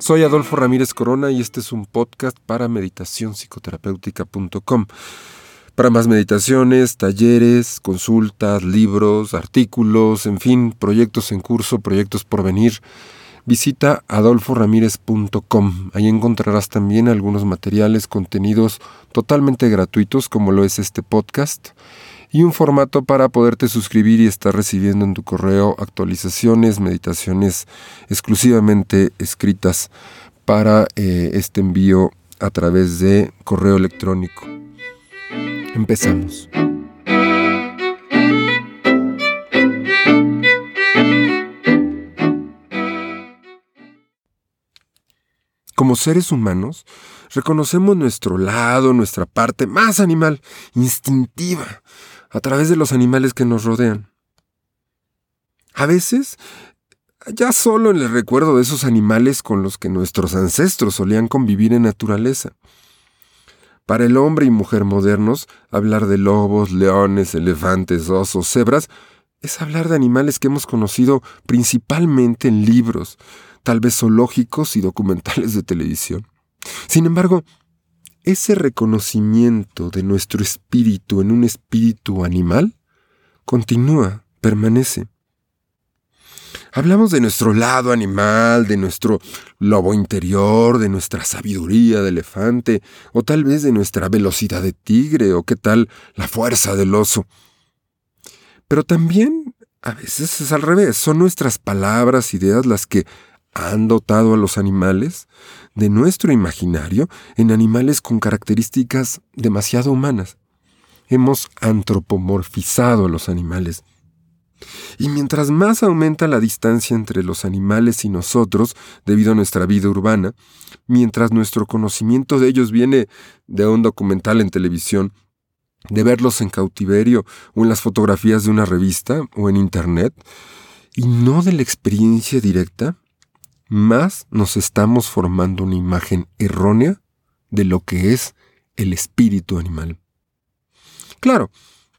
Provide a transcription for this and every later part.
Soy Adolfo Ramírez Corona y este es un podcast para meditacionpsicoterapéutica.com. Para más meditaciones, talleres, consultas, libros, artículos, en fin, proyectos en curso, proyectos por venir, visita adolforamírez.com. Ahí encontrarás también algunos materiales, contenidos totalmente gratuitos como lo es este podcast y un formato para poderte suscribir y estar recibiendo en tu correo actualizaciones, meditaciones exclusivamente escritas para eh, este envío a través de correo electrónico. Empezamos. Como seres humanos, reconocemos nuestro lado, nuestra parte más animal, instintiva, a través de los animales que nos rodean. A veces, ya solo en el recuerdo de esos animales con los que nuestros ancestros solían convivir en naturaleza. Para el hombre y mujer modernos, hablar de lobos, leones, elefantes, osos, cebras, es hablar de animales que hemos conocido principalmente en libros, tal vez zoológicos y documentales de televisión. Sin embargo, ese reconocimiento de nuestro espíritu en un espíritu animal continúa, permanece. Hablamos de nuestro lado animal, de nuestro lobo interior, de nuestra sabiduría de elefante, o tal vez de nuestra velocidad de tigre, o qué tal la fuerza del oso. Pero también a veces es al revés, son nuestras palabras, ideas las que han dotado a los animales de nuestro imaginario en animales con características demasiado humanas. Hemos antropomorfizado a los animales. Y mientras más aumenta la distancia entre los animales y nosotros, debido a nuestra vida urbana, mientras nuestro conocimiento de ellos viene de un documental en televisión, de verlos en cautiverio o en las fotografías de una revista o en Internet, y no de la experiencia directa, más nos estamos formando una imagen errónea de lo que es el espíritu animal. Claro,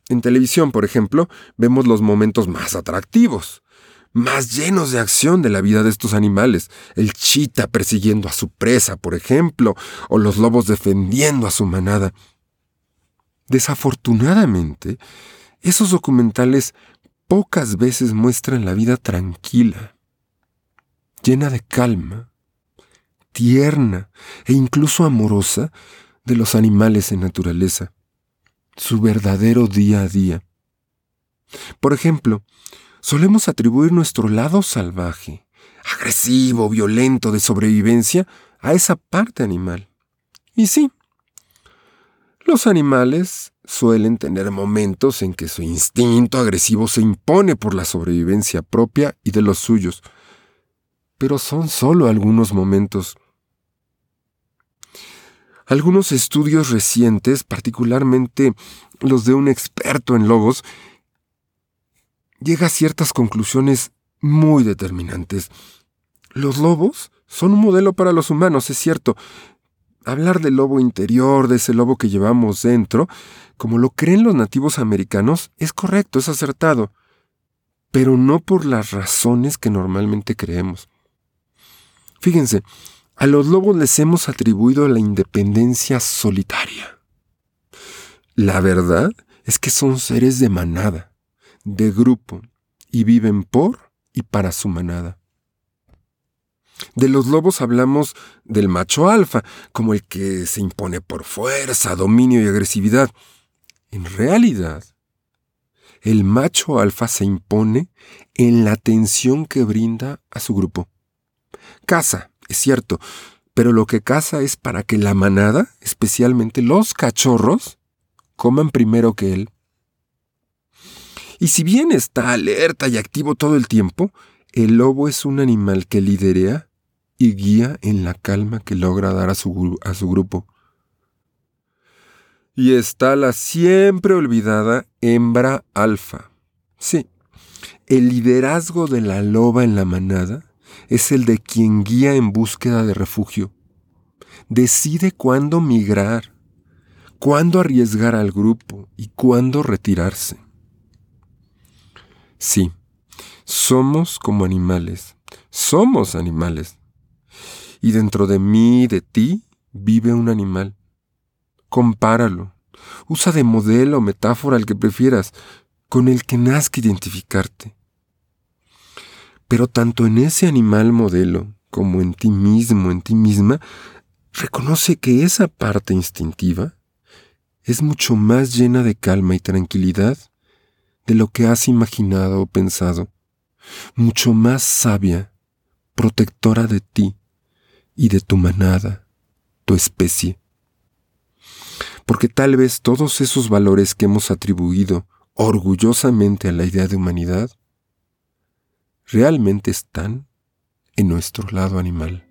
en televisión, por ejemplo, vemos los momentos más atractivos, más llenos de acción de la vida de estos animales, el chita persiguiendo a su presa, por ejemplo, o los lobos defendiendo a su manada. Desafortunadamente, esos documentales pocas veces muestran la vida tranquila, llena de calma, tierna e incluso amorosa de los animales en naturaleza, su verdadero día a día. Por ejemplo, solemos atribuir nuestro lado salvaje, agresivo, violento, de sobrevivencia a esa parte animal. Y sí, los animales suelen tener momentos en que su instinto agresivo se impone por la sobrevivencia propia y de los suyos, pero son solo algunos momentos. Algunos estudios recientes, particularmente los de un experto en lobos, llega a ciertas conclusiones muy determinantes. Los lobos son un modelo para los humanos, es cierto. Hablar del lobo interior, de ese lobo que llevamos dentro, como lo creen los nativos americanos, es correcto, es acertado, pero no por las razones que normalmente creemos. Fíjense, a los lobos les hemos atribuido la independencia solitaria. La verdad es que son seres de manada, de grupo, y viven por y para su manada. De los lobos hablamos del macho alfa, como el que se impone por fuerza, dominio y agresividad. En realidad, el macho alfa se impone en la atención que brinda a su grupo. Caza, es cierto, pero lo que caza es para que la manada, especialmente los cachorros, coman primero que él. Y si bien está alerta y activo todo el tiempo, el lobo es un animal que liderea y guía en la calma que logra dar a su, a su grupo. Y está la siempre olvidada hembra alfa. Sí, el liderazgo de la loba en la manada es el de quien guía en búsqueda de refugio. Decide cuándo migrar, cuándo arriesgar al grupo y cuándo retirarse. Sí, somos como animales, somos animales. y dentro de mí y de ti vive un animal. Compáralo. Usa de modelo o metáfora el que prefieras, con el que nazca identificarte. Pero tanto en ese animal modelo como en ti mismo, en ti misma, reconoce que esa parte instintiva es mucho más llena de calma y tranquilidad de lo que has imaginado o pensado, mucho más sabia, protectora de ti y de tu manada, tu especie. Porque tal vez todos esos valores que hemos atribuido orgullosamente a la idea de humanidad realmente están en nuestro lado animal.